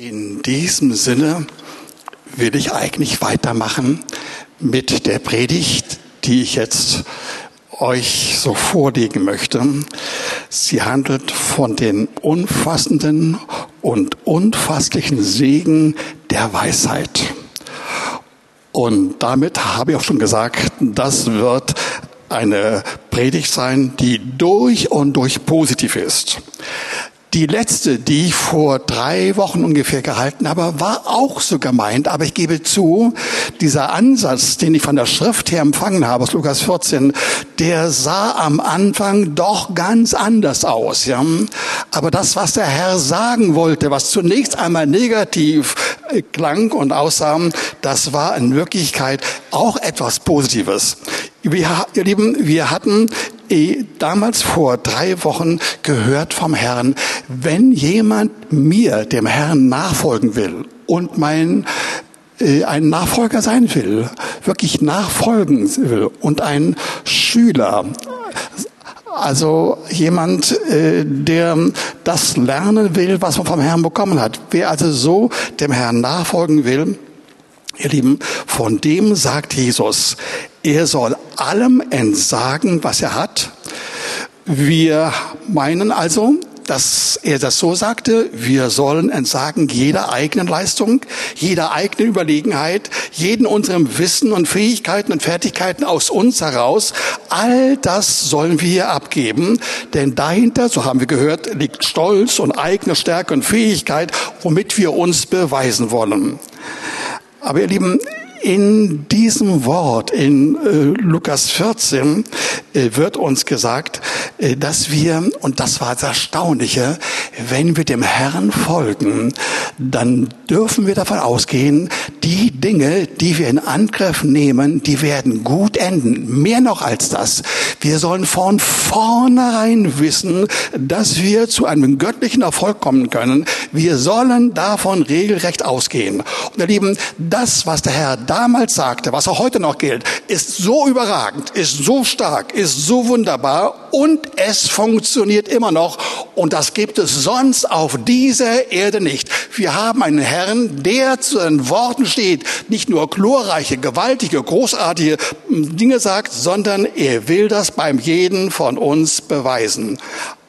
In diesem Sinne will ich eigentlich weitermachen mit der Predigt, die ich jetzt euch so vorlegen möchte. Sie handelt von den umfassenden und unfasslichen Segen der Weisheit. Und damit habe ich auch schon gesagt, das wird eine Predigt sein, die durch und durch positiv ist. Die letzte, die ich vor drei Wochen ungefähr gehalten habe, war auch so gemeint. Aber ich gebe zu, dieser Ansatz, den ich von der Schrift her empfangen habe, aus Lukas 14, der sah am Anfang doch ganz anders aus. Ja? Aber das, was der Herr sagen wollte, was zunächst einmal negativ klang und aussah, das war in Wirklichkeit auch etwas Positives. Wir, ihr Lieben, wir hatten eh damals vor drei Wochen gehört vom Herrn, wenn jemand mir, dem Herrn, nachfolgen will und mein äh, ein Nachfolger sein will, wirklich nachfolgen will und ein Schüler, also jemand, äh, der das lernen will, was man vom Herrn bekommen hat. Wer also so dem Herrn nachfolgen will, Ihr Lieben, von dem sagt Jesus, er soll allem entsagen, was er hat. Wir meinen also, dass er das so sagte, wir sollen entsagen jeder eigenen Leistung, jeder eigenen Überlegenheit, jeden unserem Wissen und Fähigkeiten und Fertigkeiten aus uns heraus. All das sollen wir abgeben, denn dahinter, so haben wir gehört, liegt Stolz und eigene Stärke und Fähigkeit, womit wir uns beweisen wollen. Aber ihr Lieben, in diesem Wort in äh, Lukas 14 äh, wird uns gesagt, äh, dass wir, und das war das Erstaunliche, wenn wir dem Herrn folgen, dann dürfen wir davon ausgehen, die Dinge, die wir in Angriff nehmen, die werden gut enden. Mehr noch als das. Wir sollen von vornherein wissen, dass wir zu einem göttlichen Erfolg kommen können. Wir sollen davon regelrecht ausgehen. Und ihr Lieben, das, was der Herr damals sagte, was auch heute noch gilt, ist so überragend, ist so stark, ist so wunderbar und es funktioniert immer noch. Und das gibt es sonst auf dieser Erde nicht. Wir haben einen Herrn, der zu seinen Worten steht, nicht nur glorreiche, gewaltige, großartige Dinge sagt, sondern er will das beim jeden von uns beweisen.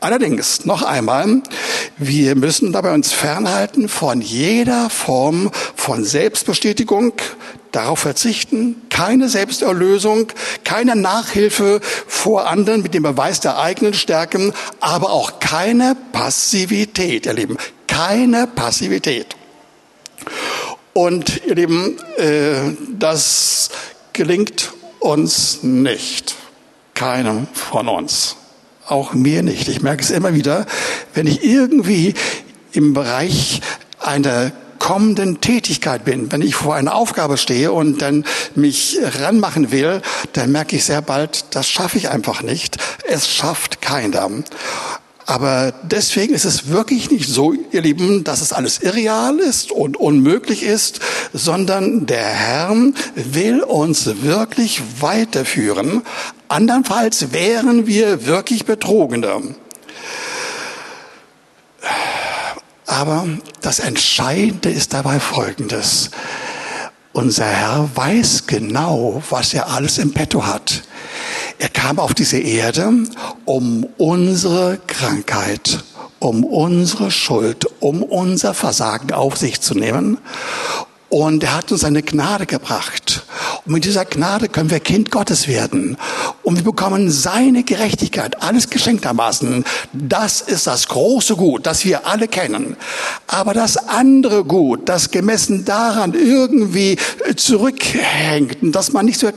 Allerdings, noch einmal, wir müssen dabei uns fernhalten von jeder Form von Selbstbestätigung, darauf verzichten, keine Selbsterlösung, keine Nachhilfe vor anderen mit dem Beweis der eigenen Stärken, aber auch keine Passivität, ihr Lieben, keine Passivität. Und ihr Lieben, äh, das gelingt uns nicht, keinem von uns auch mir nicht. Ich merke es immer wieder, wenn ich irgendwie im Bereich einer kommenden Tätigkeit bin, wenn ich vor einer Aufgabe stehe und dann mich ranmachen will, dann merke ich sehr bald, das schaffe ich einfach nicht. Es schafft keiner. Aber deswegen ist es wirklich nicht so, ihr Lieben, dass es alles irreal ist und unmöglich ist, sondern der Herr will uns wirklich weiterführen. Andernfalls wären wir wirklich Betrogene. Aber das Entscheidende ist dabei Folgendes. Unser Herr weiß genau, was er alles im Petto hat. Er kam auf diese Erde, um unsere Krankheit, um unsere Schuld, um unser Versagen auf sich zu nehmen. Und er hat uns seine Gnade gebracht. Und mit dieser Gnade können wir Kind Gottes werden. Und wir bekommen seine Gerechtigkeit, alles geschenktermaßen. Das ist das große Gut, das wir alle kennen. Aber das andere Gut, das gemessen daran irgendwie zurückhängt und das man nicht so,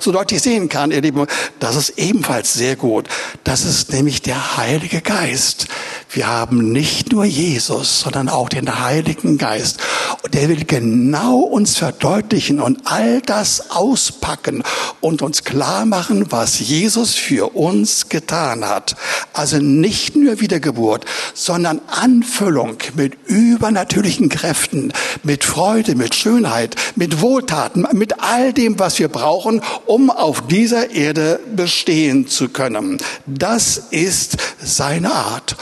so deutlich sehen kann, ihr Lieben, das ist ebenfalls sehr gut. Das ist nämlich der Heilige Geist. Wir haben nicht nur Jesus, sondern auch den Heiligen Geist. Und der will genau uns verdeutlichen und all das auspacken und uns klar machen, was Jesus für uns getan hat. Also nicht nur Wiedergeburt, sondern Anfüllung mit übernatürlichen Kräften, mit Freude, mit Schönheit, mit Wohltaten, mit all dem, was wir brauchen, um auf dieser Erde bestehen zu können. Das ist seine Art.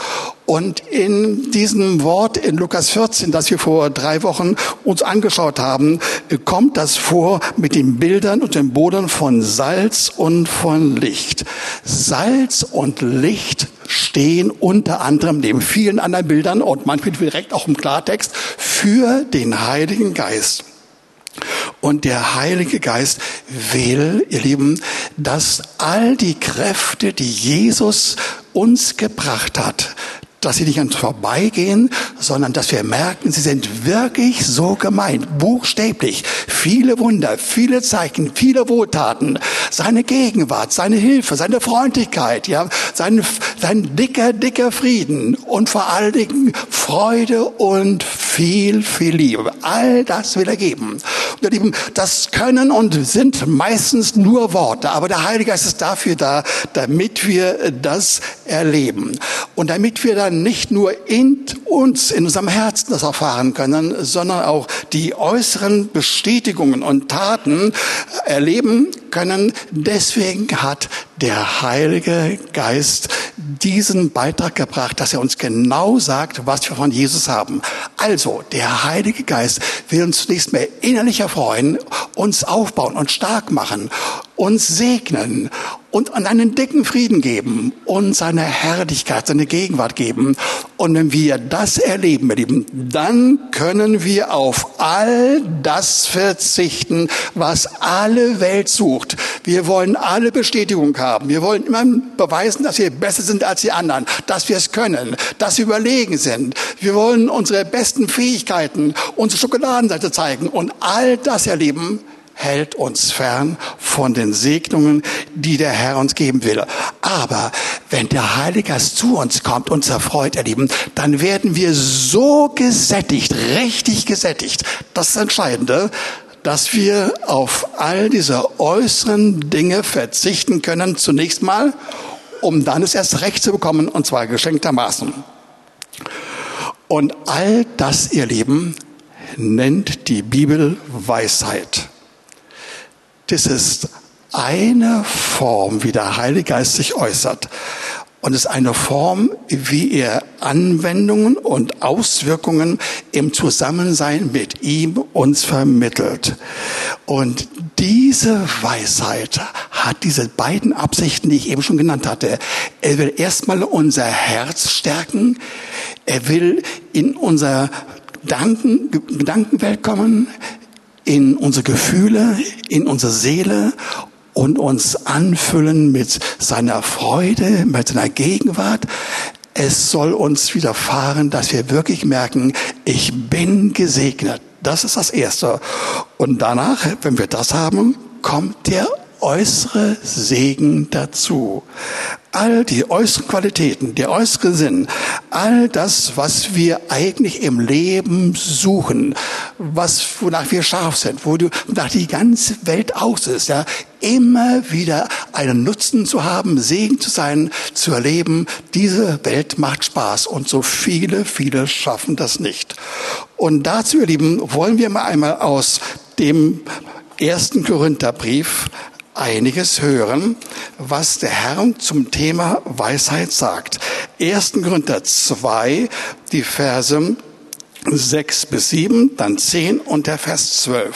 Und in diesem Wort in Lukas 14, das wir vor drei Wochen uns angeschaut haben, kommt das vor mit den Bildern und den Bildern von Salz und von Licht. Salz und Licht stehen unter anderem neben vielen anderen Bildern und manchmal direkt auch im Klartext für den Heiligen Geist. Und der Heilige Geist will, ihr Lieben, dass all die Kräfte, die Jesus uns gebracht hat, dass sie nicht an uns vorbeigehen, sondern dass wir merken, sie sind wirklich so gemeint, buchstäblich. Viele Wunder, viele Zeichen, viele Wohltaten, seine Gegenwart, seine Hilfe, seine Freundlichkeit, ja, sein, sein dicker, dicker Frieden und vor allen Dingen Freude und viel, viel Liebe. All das will er geben. Und ihr Lieben, das können und sind meistens nur Worte, aber der Heilige Geist ist dafür da, damit wir das erleben. Und damit wir dann nicht nur in uns, in unserem Herzen das erfahren können, sondern auch die äußeren Bestätigungen und Taten erleben können. Deswegen hat der Heilige Geist diesen Beitrag gebracht, dass er uns genau sagt, was wir von Jesus haben. Also, der Heilige Geist will uns zunächst mehr innerlich erfreuen, uns aufbauen und stark machen, uns segnen und an einen dicken Frieden geben und seine Herrlichkeit, seine Gegenwart geben. Und wenn wir das erleben, ihr Lieben, dann können wir auf all das verzichten, was alle Welt sucht. Wir wollen alle Bestätigung haben. Wir wollen immer beweisen, dass wir besser sind als die anderen, dass wir es können, dass wir überlegen sind. Wir wollen unsere besten Fähigkeiten, unsere Schokoladenseite zeigen und all das erleben, hält uns fern von den Segnungen, die der Herr uns geben will. Aber wenn der Heilige Geist zu uns kommt, uns erfreut, ihr Lieben, dann werden wir so gesättigt, richtig gesättigt. Das ist das Entscheidende dass wir auf all diese äußeren Dinge verzichten können, zunächst mal, um dann es erst recht zu bekommen, und zwar geschenktermaßen. Und all das, ihr Lieben, nennt die Bibel Weisheit. Das ist eine Form, wie der Heilige Geist sich äußert. Und es ist eine Form, wie er Anwendungen und Auswirkungen im Zusammensein mit ihm uns vermittelt. Und diese Weisheit hat diese beiden Absichten, die ich eben schon genannt hatte. Er will erstmal unser Herz stärken. Er will in unser Gedanken, Gedankenwelt kommen in unsere Gefühle, in unsere Seele und uns anfüllen mit seiner Freude, mit seiner Gegenwart. Es soll uns widerfahren, dass wir wirklich merken, ich bin gesegnet. Das ist das Erste. Und danach, wenn wir das haben, kommt der äußere Segen dazu. All die äußeren Qualitäten, der äußere Sinn, all das, was wir eigentlich im Leben suchen, was, wonach wir scharf sind, wo du, nach die ganze Welt aus ist, ja, immer wieder einen Nutzen zu haben, Segen zu sein, zu erleben, diese Welt macht Spaß und so viele, viele schaffen das nicht. Und dazu, ihr Lieben, wollen wir mal einmal aus dem ersten Korintherbrief einiges hören, was der Herr zum Thema Weisheit sagt. 1. Korinther 2, die Verse 6 bis 7, dann 10 und der Vers 12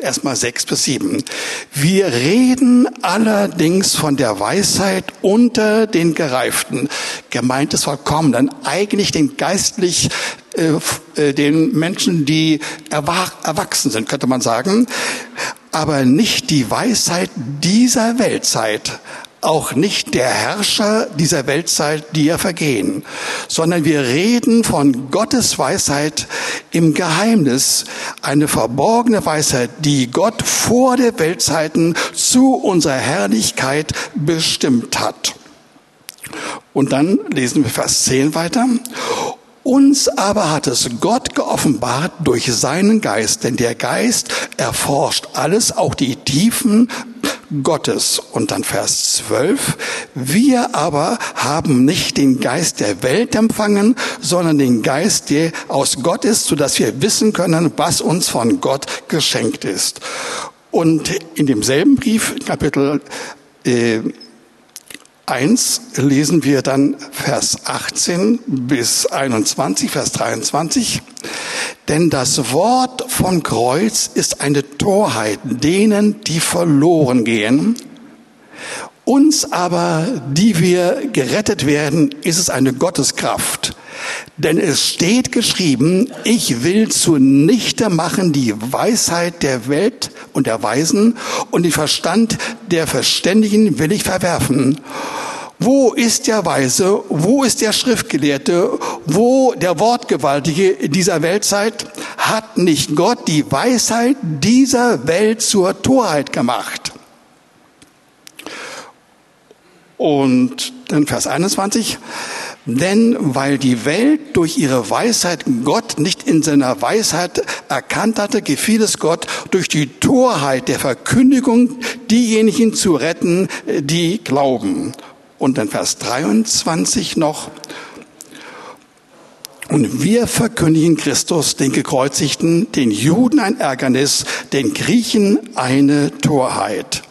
erstmal sechs bis sieben. Wir reden allerdings von der Weisheit unter den Gereiften. Gemeint ist vollkommen, eigentlich den geistlich, äh, äh, den Menschen, die erwachsen sind, könnte man sagen aber nicht die Weisheit dieser Weltzeit, auch nicht der Herrscher dieser Weltzeit, die ja vergehen, sondern wir reden von Gottes Weisheit im Geheimnis, eine verborgene Weisheit, die Gott vor der Weltzeiten zu unserer Herrlichkeit bestimmt hat. Und dann lesen wir Vers 10 weiter. Uns aber hat es Gott geoffenbart durch seinen Geist, denn der Geist erforscht alles, auch die Tiefen Gottes. Und dann Vers 12. Wir aber haben nicht den Geist der Welt empfangen, sondern den Geist, der aus Gott ist, sodass wir wissen können, was uns von Gott geschenkt ist. Und in demselben Brief, Kapitel äh, 1 lesen wir dann Vers 18 bis 21, Vers 23. Denn das Wort vom Kreuz ist eine Torheit denen, die verloren gehen. Uns aber, die wir gerettet werden, ist es eine Gotteskraft. Denn es steht geschrieben, ich will zunichte machen die Weisheit der Welt und der Weisen und den Verstand der Verständigen will ich verwerfen. Wo ist der Weise? Wo ist der Schriftgelehrte? Wo der Wortgewaltige dieser Weltzeit? Hat nicht Gott die Weisheit dieser Welt zur Torheit gemacht? Und dann Vers 21. Denn weil die Welt durch ihre Weisheit Gott nicht in seiner Weisheit erkannt hatte, gefiel es Gott durch die Torheit der Verkündigung diejenigen zu retten, die glauben. Und dann Vers 23 noch. Und wir verkündigen Christus, den Gekreuzigten, den Juden ein Ärgernis, den Griechen eine Torheit.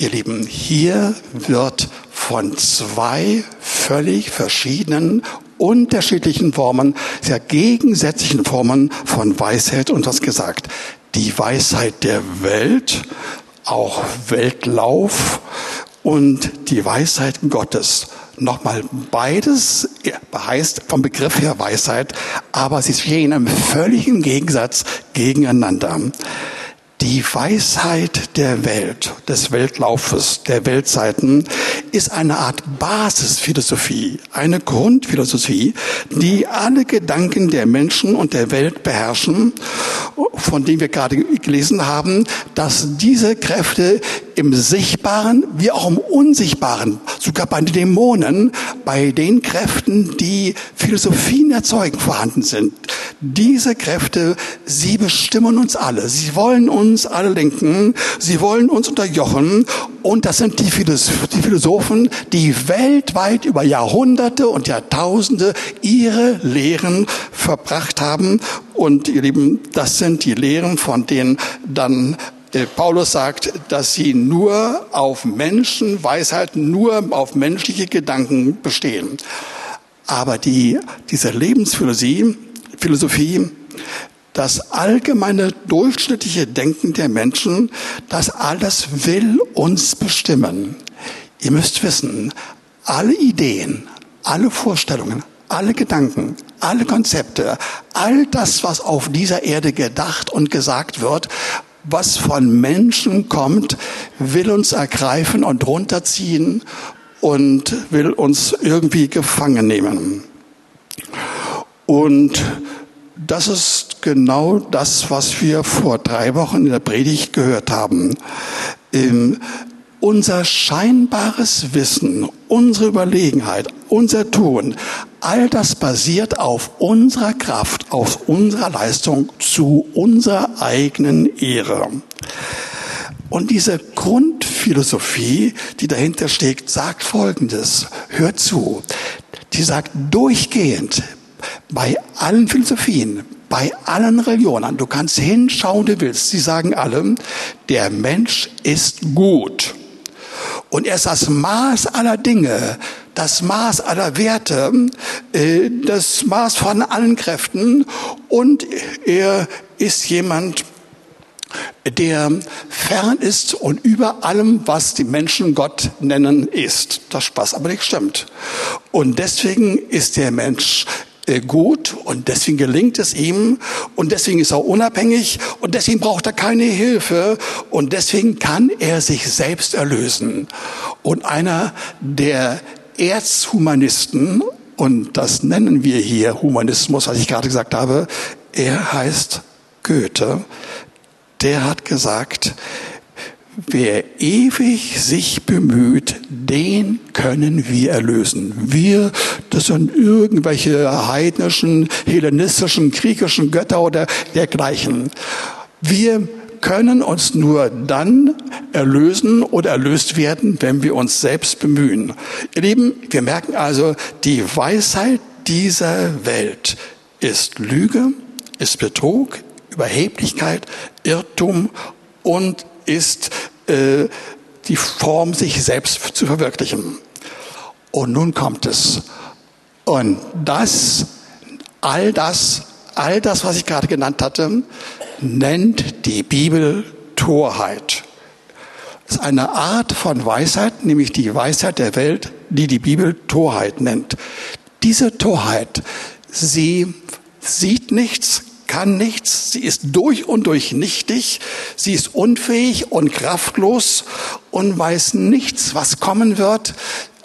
Ihr Lieben, hier wird von zwei völlig verschiedenen, unterschiedlichen Formen, sehr gegensätzlichen Formen von Weisheit uns das gesagt. Die Weisheit der Welt, auch Weltlauf und die Weisheit Gottes. Nochmal, beides heißt vom Begriff her Weisheit, aber sie stehen im völligen Gegensatz gegeneinander. Die Weisheit der Welt, des Weltlaufes, der Weltzeiten ist eine Art Basisphilosophie, eine Grundphilosophie, die alle Gedanken der Menschen und der Welt beherrschen, von denen wir gerade gelesen haben, dass diese Kräfte im Sichtbaren wie auch im Unsichtbaren, sogar bei den Dämonen, bei den Kräften, die Philosophien erzeugen, vorhanden sind. Diese Kräfte, sie bestimmen uns alle. Sie wollen uns alle lenken. Sie wollen uns unterjochen. Und das sind die Philosophen, die weltweit über Jahrhunderte und Jahrtausende ihre Lehren verbracht haben. Und ihr Lieben, das sind die Lehren, von denen dann äh, Paulus sagt, dass sie nur auf Menschenweisheit, nur auf menschliche Gedanken bestehen. Aber die, diese Lebensphilosophie, Philosophie, das allgemeine durchschnittliche Denken der Menschen, das alles will uns bestimmen. Ihr müsst wissen, alle Ideen, alle Vorstellungen, alle Gedanken, alle Konzepte, all das, was auf dieser Erde gedacht und gesagt wird, was von Menschen kommt, will uns ergreifen und runterziehen und will uns irgendwie gefangen nehmen. Und das ist genau das, was wir vor drei Wochen in der Predigt gehört haben. Ähm, unser scheinbares Wissen, unsere Überlegenheit, unser Tun, all das basiert auf unserer Kraft, auf unserer Leistung zu unserer eigenen Ehre. Und diese Grundphilosophie, die dahinter steht, sagt Folgendes. Hört zu. Die sagt durchgehend bei allen Philosophien, bei allen Religionen, du kannst hinschauen, du willst, sie sagen alle, der Mensch ist gut. Und er ist das Maß aller Dinge, das Maß aller Werte, äh, das Maß von allen Kräften und er ist jemand, der fern ist und über allem, was die Menschen Gott nennen, ist. Das Spaß aber nicht stimmt. Und deswegen ist der Mensch gut und deswegen gelingt es ihm und deswegen ist er unabhängig und deswegen braucht er keine Hilfe und deswegen kann er sich selbst erlösen. Und einer der Erzhumanisten, und das nennen wir hier Humanismus, was ich gerade gesagt habe, er heißt Goethe, der hat gesagt, Wer ewig sich bemüht, den können wir erlösen. Wir, das sind irgendwelche heidnischen, hellenistischen, griechischen Götter oder dergleichen. Wir können uns nur dann erlösen oder erlöst werden, wenn wir uns selbst bemühen. Ihr Lieben, wir merken also, die Weisheit dieser Welt ist Lüge, ist Betrug, Überheblichkeit, Irrtum und ist äh, die Form, sich selbst zu verwirklichen. Und nun kommt es. Und das, all das, all das, was ich gerade genannt hatte, nennt die Bibel Torheit. Das ist eine Art von Weisheit, nämlich die Weisheit der Welt, die die Bibel Torheit nennt. Diese Torheit, sie sieht nichts, kann nichts, sie ist durch und durch nichtig, sie ist unfähig und kraftlos und weiß nichts, was kommen wird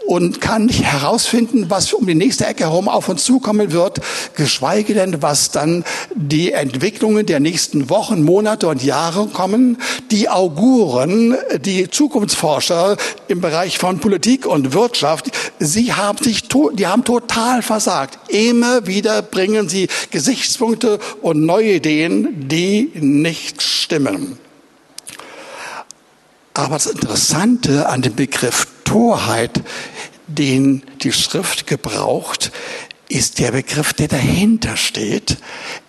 und kann nicht herausfinden, was um die nächste Ecke herum auf uns zukommen wird, geschweige denn, was dann die Entwicklungen der nächsten Wochen, Monate und Jahre kommen. Die Auguren, die Zukunftsforscher im Bereich von Politik und Wirtschaft, sie haben sich, die haben total versagt. Immer wieder bringen sie Gesichtspunkte und neue Ideen, die nicht stimmen. Aber das Interessante an dem Begriff Torheit, den die Schrift gebraucht, ist der Begriff, der dahinter steht.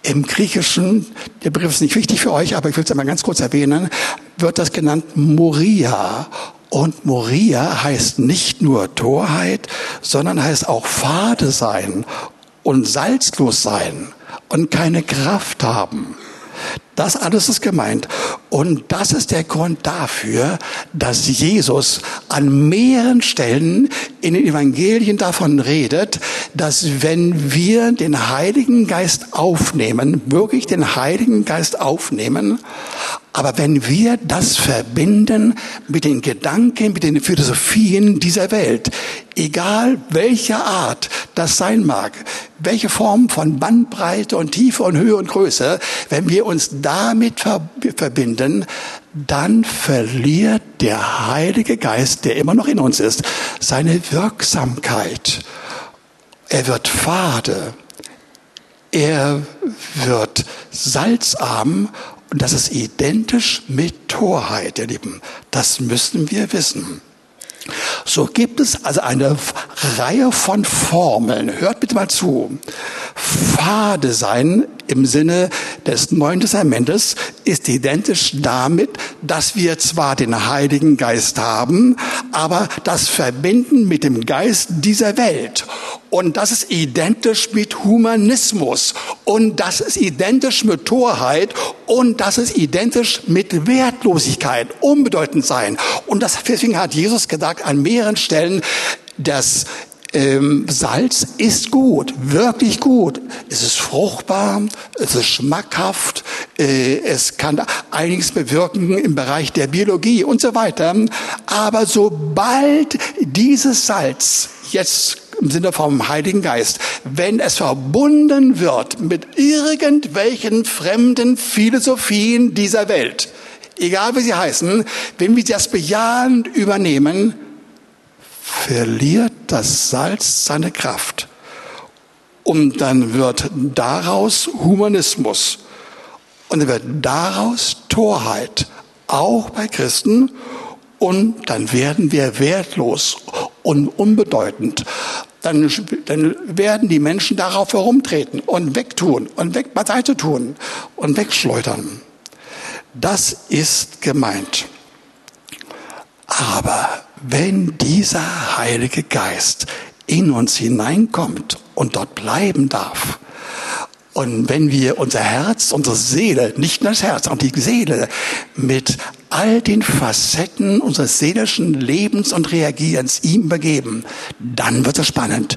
Im Griechischen, der Begriff ist nicht wichtig für euch, aber ich will es einmal ganz kurz erwähnen, wird das genannt Moria. Und Moria heißt nicht nur Torheit, sondern heißt auch fade sein und salzlos sein und keine Kraft haben. Das alles ist gemeint. Und das ist der Grund dafür, dass Jesus an mehreren Stellen in den Evangelien davon redet, dass wenn wir den Heiligen Geist aufnehmen, wirklich den Heiligen Geist aufnehmen, aber wenn wir das verbinden mit den Gedanken, mit den Philosophien dieser Welt, egal welcher Art das sein mag, welche Form von Bandbreite und Tiefe und Höhe und Größe, wenn wir uns damit verbinden, dann verliert der Heilige Geist, der immer noch in uns ist, seine Wirksamkeit. Er wird fade. Er wird salzarm und das ist identisch mit Torheit, ihr Lieben. Das müssen wir wissen. So gibt es also eine Reihe von Formeln. Hört bitte mal zu. Fade sein im Sinne des Neuen Testamentes ist identisch damit, dass wir zwar den Heiligen Geist haben, aber das verbinden mit dem Geist dieser Welt. Und das ist identisch mit Humanismus. Und das ist identisch mit Torheit. Und das ist identisch mit Wertlosigkeit, unbedeutend sein. Und deswegen hat Jesus gesagt an mehreren Stellen, dass ähm, Salz ist gut, wirklich gut. Es ist fruchtbar, es ist schmackhaft, äh, es kann einiges bewirken im Bereich der Biologie und so weiter. Aber sobald dieses Salz jetzt im Sinne vom Heiligen Geist, wenn es verbunden wird mit irgendwelchen fremden Philosophien dieser Welt, egal wie sie heißen, wenn wir das bejahend übernehmen, verliert das Salz seine Kraft. Und dann wird daraus Humanismus. Und dann wird daraus Torheit, auch bei Christen. Und dann werden wir wertlos und unbedeutend. Dann, dann werden die Menschen darauf herumtreten und wegtun und weg beiseite tun und wegschleudern. Das ist gemeint. Aber wenn dieser Heilige Geist in uns hineinkommt und dort bleiben darf, und wenn wir unser Herz, unsere Seele, nicht nur das Herz, auch die Seele mit all den Facetten unseres seelischen Lebens und Reagierens ihm begeben, dann wird es spannend.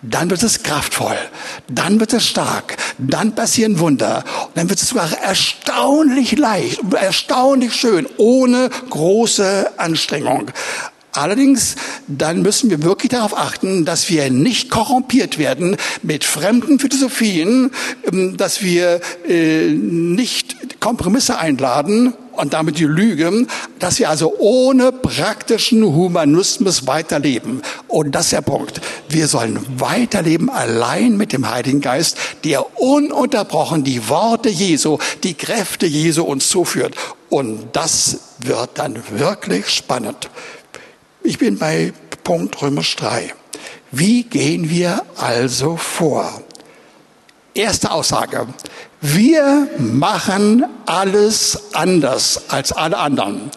Dann wird es kraftvoll, dann wird es stark, dann passieren Wunder, und dann wird es sogar erstaunlich leicht, erstaunlich schön, ohne große Anstrengung. Allerdings, dann müssen wir wirklich darauf achten, dass wir nicht korrumpiert werden mit fremden Philosophien, ähm, dass wir äh, nicht Kompromisse einladen und damit die Lüge, dass wir also ohne praktischen Humanismus weiterleben. Und das ist der Punkt. Wir sollen weiterleben allein mit dem Heiligen Geist, der ununterbrochen die Worte Jesu, die Kräfte Jesu uns zuführt. Und das wird dann wirklich spannend. Ich bin bei Punkt Römisch 3. Wie gehen wir also vor? Erste Aussage. Wir machen alles anders als alle anderen.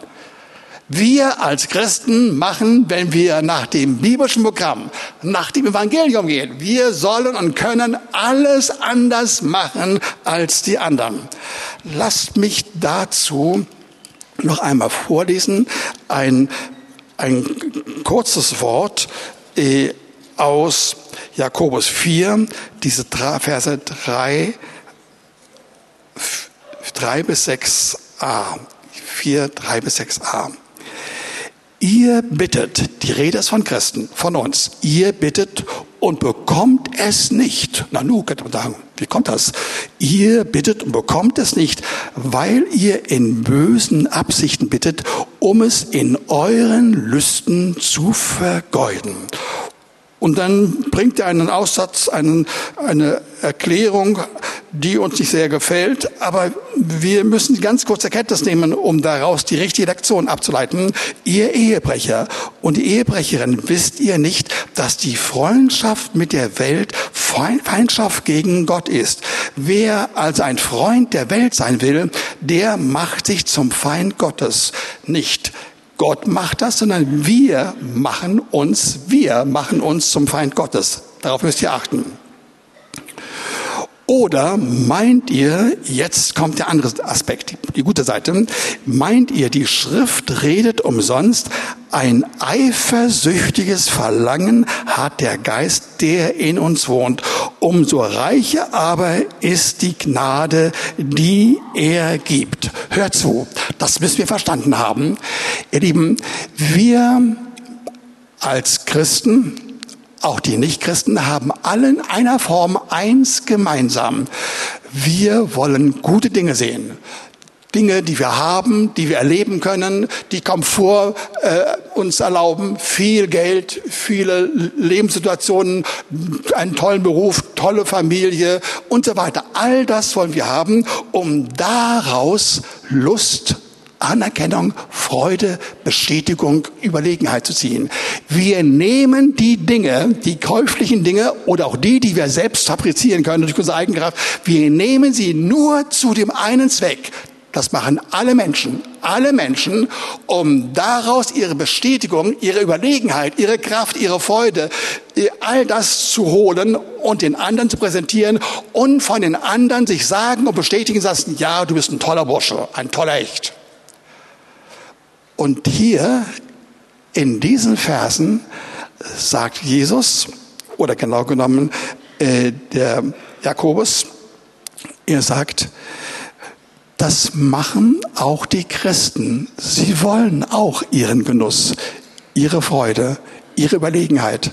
Wir als Christen machen, wenn wir nach dem biblischen Programm, nach dem Evangelium gehen, wir sollen und können alles anders machen als die anderen. Lasst mich dazu noch einmal vorlesen, ein, ein kurzes Wort äh, aus Jakobus 4, diese Verse 3, 3 bis 6a. 4, 3 bis 6a. Ihr bittet, die Rede ist von Christen, von uns, ihr bittet und bekommt es nicht. Na nu, könnte man sagen, wie kommt das? Ihr bittet und bekommt es nicht, weil ihr in bösen Absichten bittet, um es in euren Lüsten zu vergeuden. Und dann bringt er einen Aussatz, einen, eine Erklärung, die uns nicht sehr gefällt, aber wir müssen ganz kurz Erkenntnis nehmen, um daraus die richtige Lektion abzuleiten. Ihr Ehebrecher und die Ehebrecherin, wisst ihr nicht, dass die Freundschaft mit der Welt Feindschaft gegen Gott ist? Wer also ein Freund der Welt sein will, der macht sich zum Feind Gottes. Nicht Gott macht das, sondern wir machen uns, wir machen uns zum Feind Gottes. Darauf müsst ihr achten. Oder meint ihr, jetzt kommt der andere Aspekt, die gute Seite, meint ihr, die Schrift redet umsonst, ein eifersüchtiges Verlangen hat der Geist, der in uns wohnt. Umso reicher aber ist die Gnade, die er gibt. Hört zu, das müssen wir verstanden haben. Ihr Lieben, wir als Christen, auch die Nichtchristen haben alle in einer Form eins gemeinsam. Wir wollen gute Dinge sehen. Dinge, die wir haben, die wir erleben können, die Komfort äh, uns erlauben, viel Geld, viele Lebenssituationen, einen tollen Beruf, tolle Familie und so weiter. All das wollen wir haben, um daraus Lust Anerkennung, Freude, Bestätigung, Überlegenheit zu ziehen. Wir nehmen die Dinge, die käuflichen Dinge oder auch die, die wir selbst fabrizieren können durch unsere Eigenkraft, wir nehmen sie nur zu dem einen Zweck. Das machen alle Menschen, alle Menschen, um daraus ihre Bestätigung, ihre Überlegenheit, ihre Kraft, ihre Freude, all das zu holen und den anderen zu präsentieren und von den anderen sich sagen und bestätigen lassen, ja, du bist ein toller Bursche, ein toller Echt. Und hier in diesen Versen sagt Jesus, oder genau genommen äh, der Jakobus, er sagt, das machen auch die Christen. Sie wollen auch ihren Genuss, ihre Freude, ihre Überlegenheit,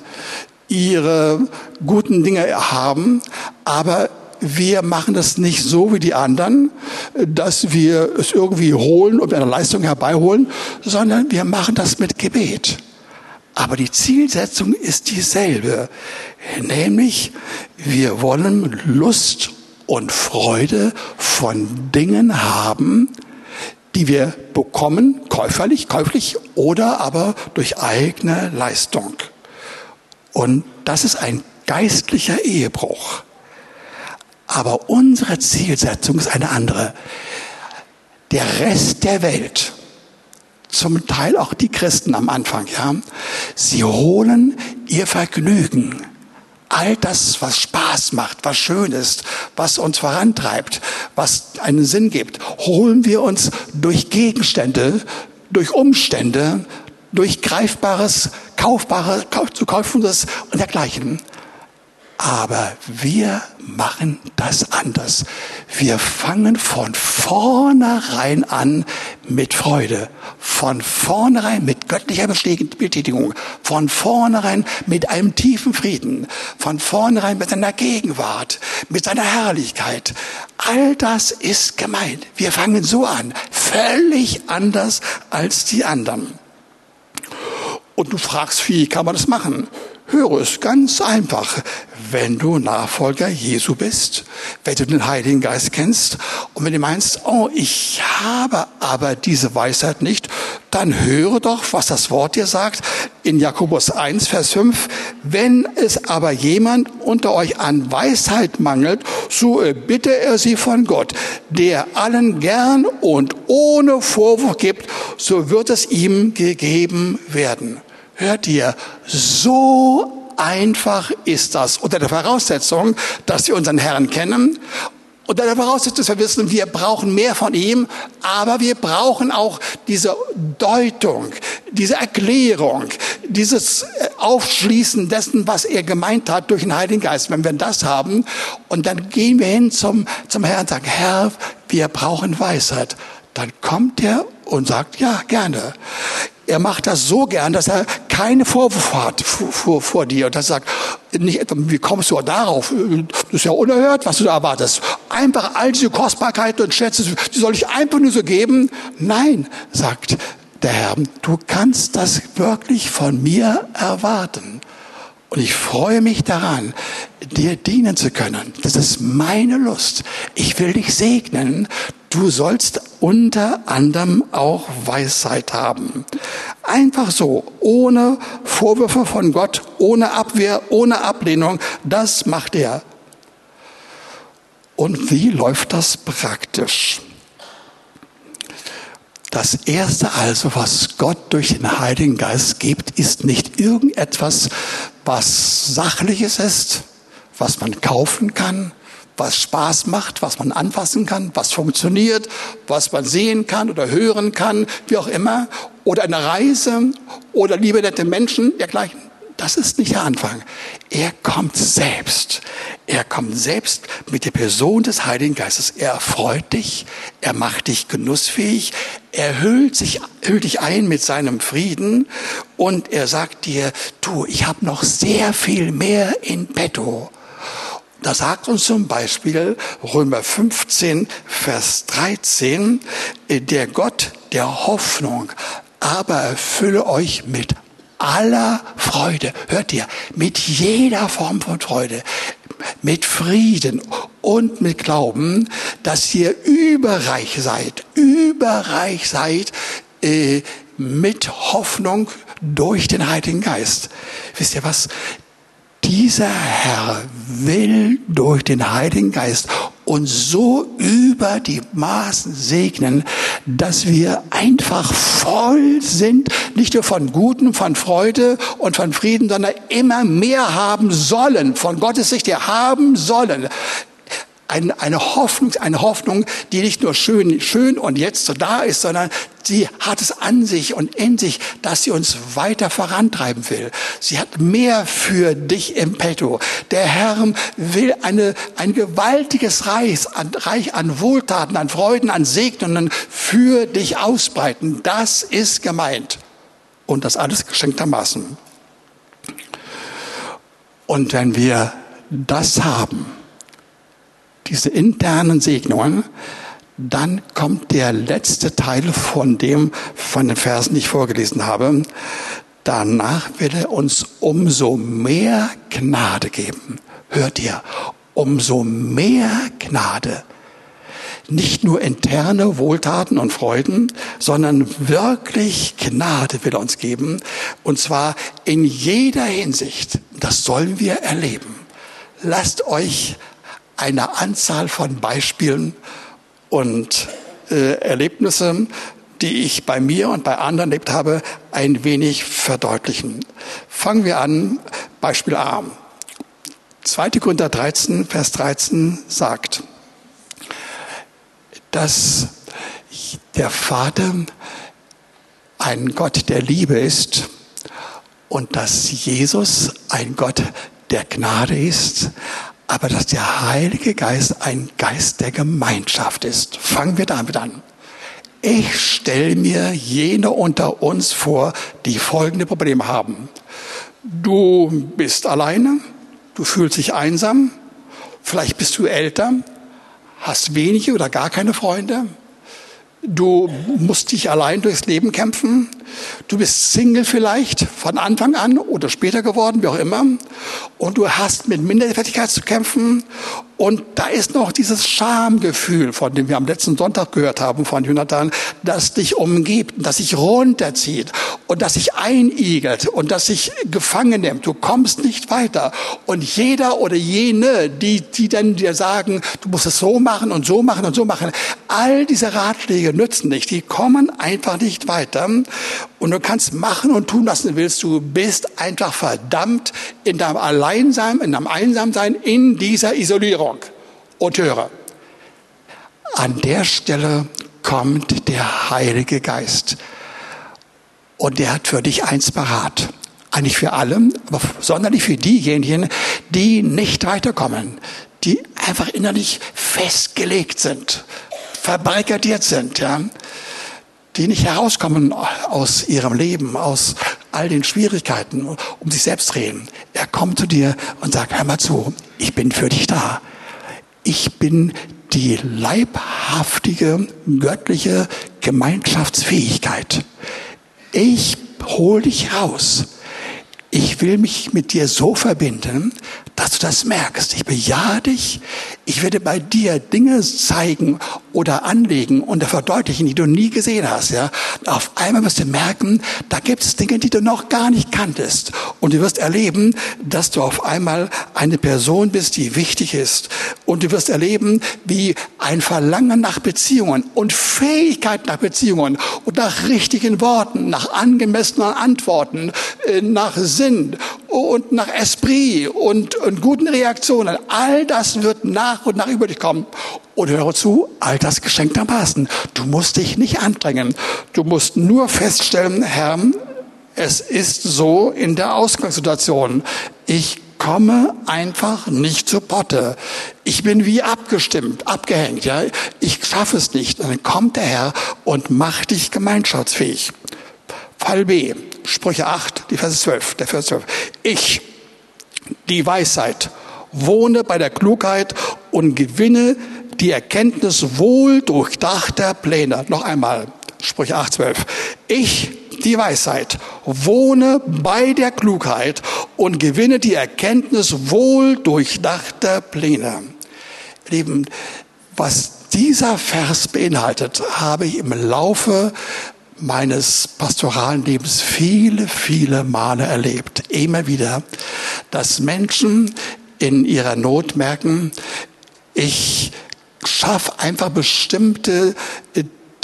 ihre guten Dinge haben, aber wir machen das nicht so wie die anderen, dass wir es irgendwie holen und eine Leistung herbeiholen, sondern wir machen das mit Gebet. Aber die Zielsetzung ist dieselbe, nämlich wir wollen Lust und Freude von Dingen haben, die wir bekommen, käuferlich, käuflich oder aber durch eigene Leistung. Und das ist ein geistlicher Ehebruch. Aber unsere Zielsetzung ist eine andere. Der Rest der Welt, zum Teil auch die Christen am Anfang, ja, sie holen ihr Vergnügen. All das, was Spaß macht, was schön ist, was uns vorantreibt, was einen Sinn gibt, holen wir uns durch Gegenstände, durch Umstände, durch greifbares, kaufbares, zu kaufendes und dergleichen. Aber wir machen das anders. Wir fangen von vornherein an mit Freude, von vornherein mit göttlicher Bestätigung, von vornherein mit einem tiefen Frieden, von vornherein mit seiner Gegenwart, mit seiner Herrlichkeit. All das ist gemeint. Wir fangen so an, völlig anders als die anderen. Und du fragst, wie kann man das machen? Höre es ganz einfach. Wenn du Nachfolger Jesu bist, wenn du den Heiligen Geist kennst und wenn du meinst, oh, ich habe aber diese Weisheit nicht, dann höre doch, was das Wort dir sagt in Jakobus 1, Vers 5. Wenn es aber jemand unter euch an Weisheit mangelt, so bitte er sie von Gott, der allen gern und ohne Vorwurf gibt, so wird es ihm gegeben werden. Hört ihr, so einfach ist das unter der Voraussetzung, dass wir unseren Herrn kennen und der Voraussetzung, dass wir wissen, wir brauchen mehr von ihm, aber wir brauchen auch diese Deutung, diese Erklärung, dieses äh, Aufschließen dessen, was er gemeint hat durch den Heiligen Geist. Wenn wir das haben, und dann gehen wir hin zum, zum Herrn und sagen, Herr, wir brauchen Weisheit. Dann kommt er und sagt, ja, gerne. Er macht das so gern, dass er keine Vorwürfe hat vor, vor, vor dir. Und er sagt, nicht etwa, wie kommst du darauf? Das ist ja unerhört, was du da erwartest. Einfach all diese Kostbarkeiten und Schätze, die soll ich einfach nur so geben? Nein, sagt der Herr, du kannst das wirklich von mir erwarten. Und ich freue mich daran, dir dienen zu können. Das ist meine Lust. Ich will dich segnen. Du sollst unter anderem auch Weisheit haben. Einfach so, ohne Vorwürfe von Gott, ohne Abwehr, ohne Ablehnung. Das macht er. Und wie läuft das praktisch? Das Erste also, was Gott durch den Heiligen Geist gibt, ist nicht irgendetwas, was sachliches ist, was man kaufen kann, was Spaß macht, was man anfassen kann, was funktioniert, was man sehen kann oder hören kann, wie auch immer, oder eine Reise oder liebe nette Menschen, dergleichen. Das ist nicht der Anfang. Er kommt selbst. Er kommt selbst mit der Person des Heiligen Geistes. Er freut dich, er macht dich genussfähig, er hüllt, sich, hüllt dich ein mit seinem Frieden und er sagt dir, du, ich habe noch sehr viel mehr in petto. Da sagt uns zum Beispiel Römer 15, Vers 13, der Gott der Hoffnung aber erfülle euch mit aller Freude, hört ihr, mit jeder Form von Freude, mit Frieden und mit Glauben, dass ihr überreich seid, überreich seid äh, mit Hoffnung durch den Heiligen Geist. Wisst ihr was? Dieser Herr will durch den Heiligen Geist uns so über die Maßen segnen, dass wir einfach voll sind, nicht nur von Guten, von Freude und von Frieden, sondern immer mehr haben sollen, von Gottes Sicht her haben sollen eine, eine Hoffnung, eine Hoffnung, die nicht nur schön, schön und jetzt so da ist, sondern sie hat es an sich und in sich, dass sie uns weiter vorantreiben will. Sie hat mehr für dich im Petto. Der Herr will eine, ein gewaltiges Reich an, Reich an Wohltaten, an Freuden, an Segnungen für dich ausbreiten. Das ist gemeint. Und das alles geschenktermaßen. Und wenn wir das haben, diese internen Segnungen, dann kommt der letzte Teil von dem, von den Versen, die ich vorgelesen habe. Danach will er uns umso mehr Gnade geben. Hört ihr? Umso mehr Gnade. Nicht nur interne Wohltaten und Freuden, sondern wirklich Gnade will er uns geben. Und zwar in jeder Hinsicht. Das sollen wir erleben. Lasst euch eine Anzahl von Beispielen und äh, Erlebnissen, die ich bei mir und bei anderen erlebt habe, ein wenig verdeutlichen. Fangen wir an, Beispiel A. 2. Korinther 13, Vers 13 sagt, dass der Vater ein Gott der Liebe ist und dass Jesus ein Gott der Gnade ist, aber dass der Heilige Geist ein Geist der Gemeinschaft ist. Fangen wir damit an. Ich stelle mir jene unter uns vor, die folgende Probleme haben. Du bist alleine, du fühlst dich einsam, vielleicht bist du älter, hast wenige oder gar keine Freunde, du musst dich allein durchs Leben kämpfen, Du bist Single vielleicht von Anfang an oder später geworden, wie auch immer. Und du hast mit Minderwertigkeit zu kämpfen. Und da ist noch dieses Schamgefühl, von dem wir am letzten Sonntag gehört haben von Jonathan, das dich umgibt, das sich runterzieht und das sich einigelt und das sich gefangen nimmt. Du kommst nicht weiter. Und jeder oder jene, die, die dann dir sagen, du musst es so machen und so machen und so machen, all diese Ratschläge nützen nicht. Die kommen einfach nicht weiter. Und du kannst machen und tun, was du willst. Du bist einfach verdammt in deinem Alleinsein, in deinem Einsamsein, in dieser Isolierung. Und höre, an der Stelle kommt der Heilige Geist. Und der hat für dich eins parat. Eigentlich für alle, aber sonderlich für diejenigen, die nicht weiterkommen, die einfach innerlich festgelegt sind, verbarrikadiert sind, ja die nicht herauskommen aus ihrem Leben, aus all den Schwierigkeiten, um sich selbst drehen. Er kommt zu dir und sagt, hör mal zu, ich bin für dich da. Ich bin die leibhaftige, göttliche Gemeinschaftsfähigkeit. Ich hol dich raus. Ich will mich mit dir so verbinden, dass du das merkst. Ich bejahe dich. Ich werde bei dir Dinge zeigen oder anlegen und verdeutlichen, die du nie gesehen hast. Ja, auf einmal wirst du merken, da gibt es Dinge, die du noch gar nicht kanntest. Und du wirst erleben, dass du auf einmal eine Person bist, die wichtig ist. Und du wirst erleben, wie ein Verlangen nach Beziehungen und Fähigkeit nach Beziehungen und nach richtigen Worten, nach angemessenen Antworten, äh, nach Sinn und nach Esprit und, und guten Reaktionen. All das wird nach und nach über dich kommen. Und höre zu, all das geschenktermaßen. Du musst dich nicht anstrengen. Du musst nur feststellen, Herr, es ist so in der Ausgangssituation. Ich komme einfach nicht zu Potte. Ich bin wie abgestimmt, abgehängt, ja. Ich schaffe es nicht. Und dann kommt der Herr und macht dich gemeinschaftsfähig. Fall B, Sprüche 8, die Verse 12, der Vers 12. Ich, die Weisheit, wohne bei der Klugheit und gewinne die Erkenntnis wohl durchdachter Pläne. Noch einmal, Sprüche 8, 12. Ich, die Weisheit, wohne bei der Klugheit und gewinne die Erkenntnis wohl durchdachter Pläne. Lieben, was dieser Vers beinhaltet, habe ich im Laufe meines pastoralen Lebens viele, viele Male erlebt. Immer wieder, dass Menschen in ihrer Not merken, ich schaffe einfach bestimmte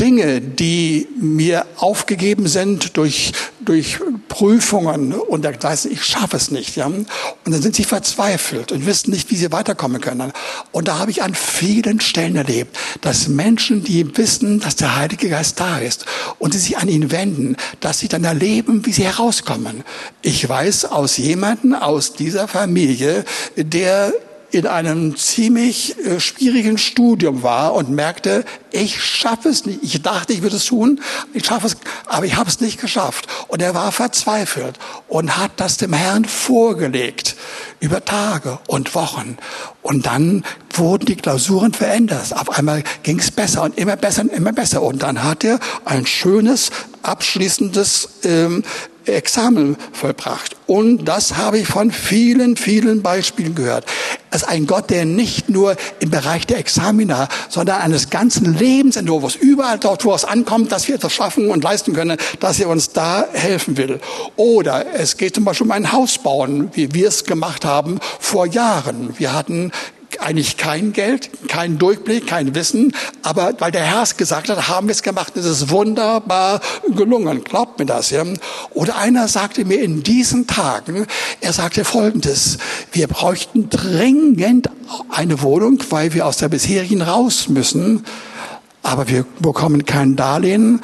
Dinge, die mir aufgegeben sind durch, durch Prüfungen und dergleichen, ich schaffe es nicht. Ja? Und dann sind sie verzweifelt und wissen nicht, wie sie weiterkommen können. Und da habe ich an vielen Stellen erlebt, dass Menschen, die wissen, dass der Heilige Geist da ist und sie sich an ihn wenden, dass sie dann erleben, wie sie herauskommen. Ich weiß aus jemanden aus dieser Familie, der in einem ziemlich äh, schwierigen Studium war und merkte, ich schaffe es nicht. Ich dachte, ich würde es tun, ich schaffe es, aber ich habe es nicht geschafft. Und er war verzweifelt und hat das dem Herrn vorgelegt über Tage und Wochen. Und dann wurden die Klausuren verändert. Auf einmal ging es besser und immer besser und immer besser. Und dann hat er ein schönes, abschließendes ähm, Examen vollbracht. Und das habe ich von vielen, vielen Beispielen gehört. Es ist ein Gott, der nicht nur im Bereich der Examina, sondern eines ganzen Lebensentwurfs, überall dort, wo es ankommt, dass wir etwas schaffen und leisten können, dass er uns da helfen will. Oder es geht zum Beispiel um ein Haus bauen, wie wir es gemacht haben vor Jahren. Wir hatten eigentlich kein Geld, kein Durchblick, kein Wissen, aber weil der Herr es gesagt hat, haben wir es gemacht. Es ist wunderbar gelungen. Glaubt mir das. Ja? Oder einer sagte mir in diesen Tagen, er sagte Folgendes, wir bräuchten dringend eine Wohnung, weil wir aus der bisherigen raus müssen aber wir bekommen kein Darlehen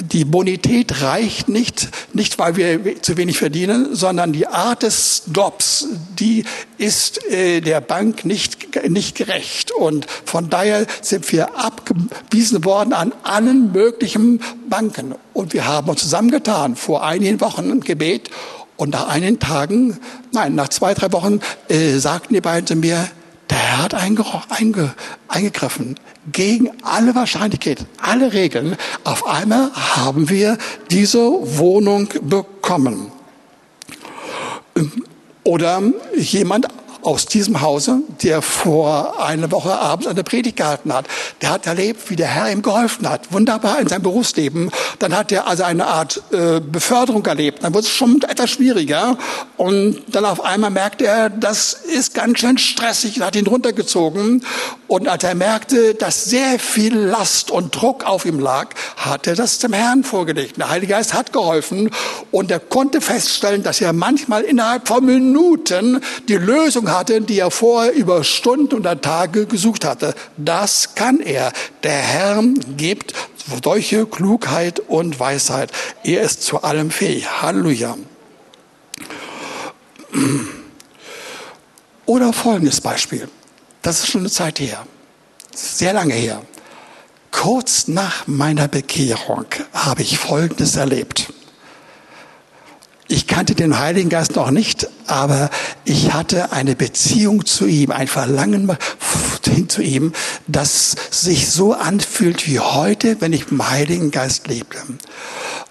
die Bonität reicht nicht, nicht weil wir zu wenig verdienen, sondern die Art des Jobs, die ist äh, der Bank nicht, nicht gerecht. Und von daher sind wir abgewiesen worden an allen möglichen Banken. Und wir haben uns zusammengetan vor einigen Wochen im Gebet. Und nach einigen Tagen, nein, nach zwei, drei Wochen äh, sagten die beiden zu mir, Der Herr hat einge einge eingegriffen gegen alle Wahrscheinlichkeit, alle Regeln. Auf einmal haben wir diese Wohnung bekommen. Oder jemand aus diesem Hause, der vor einer Woche abends eine Predigt gehalten hat. Der hat erlebt, wie der Herr ihm geholfen hat. Wunderbar in seinem Berufsleben. Dann hat er also eine Art äh, Beförderung erlebt. Dann wurde es schon etwas schwieriger. Und dann auf einmal merkte er, das ist ganz schön stressig. Er hat ihn runtergezogen. Und als er merkte, dass sehr viel Last und Druck auf ihm lag, hat er das dem Herrn vorgelegt. Der Heilige Geist hat geholfen. Und er konnte feststellen, dass er manchmal innerhalb von Minuten die Lösung hatte, die er vorher über Stunden oder Tage gesucht hatte. Das kann er. Der Herr gibt solche Klugheit und Weisheit. Er ist zu allem fähig. Halleluja. Oder folgendes Beispiel. Das ist schon eine Zeit her. Sehr lange her. Kurz nach meiner Bekehrung habe ich Folgendes erlebt. Ich kannte den Heiligen Geist noch nicht, aber ich hatte eine Beziehung zu ihm, ein Verlangen hin zu ihm, das sich so anfühlt wie heute, wenn ich dem Heiligen Geist lebte.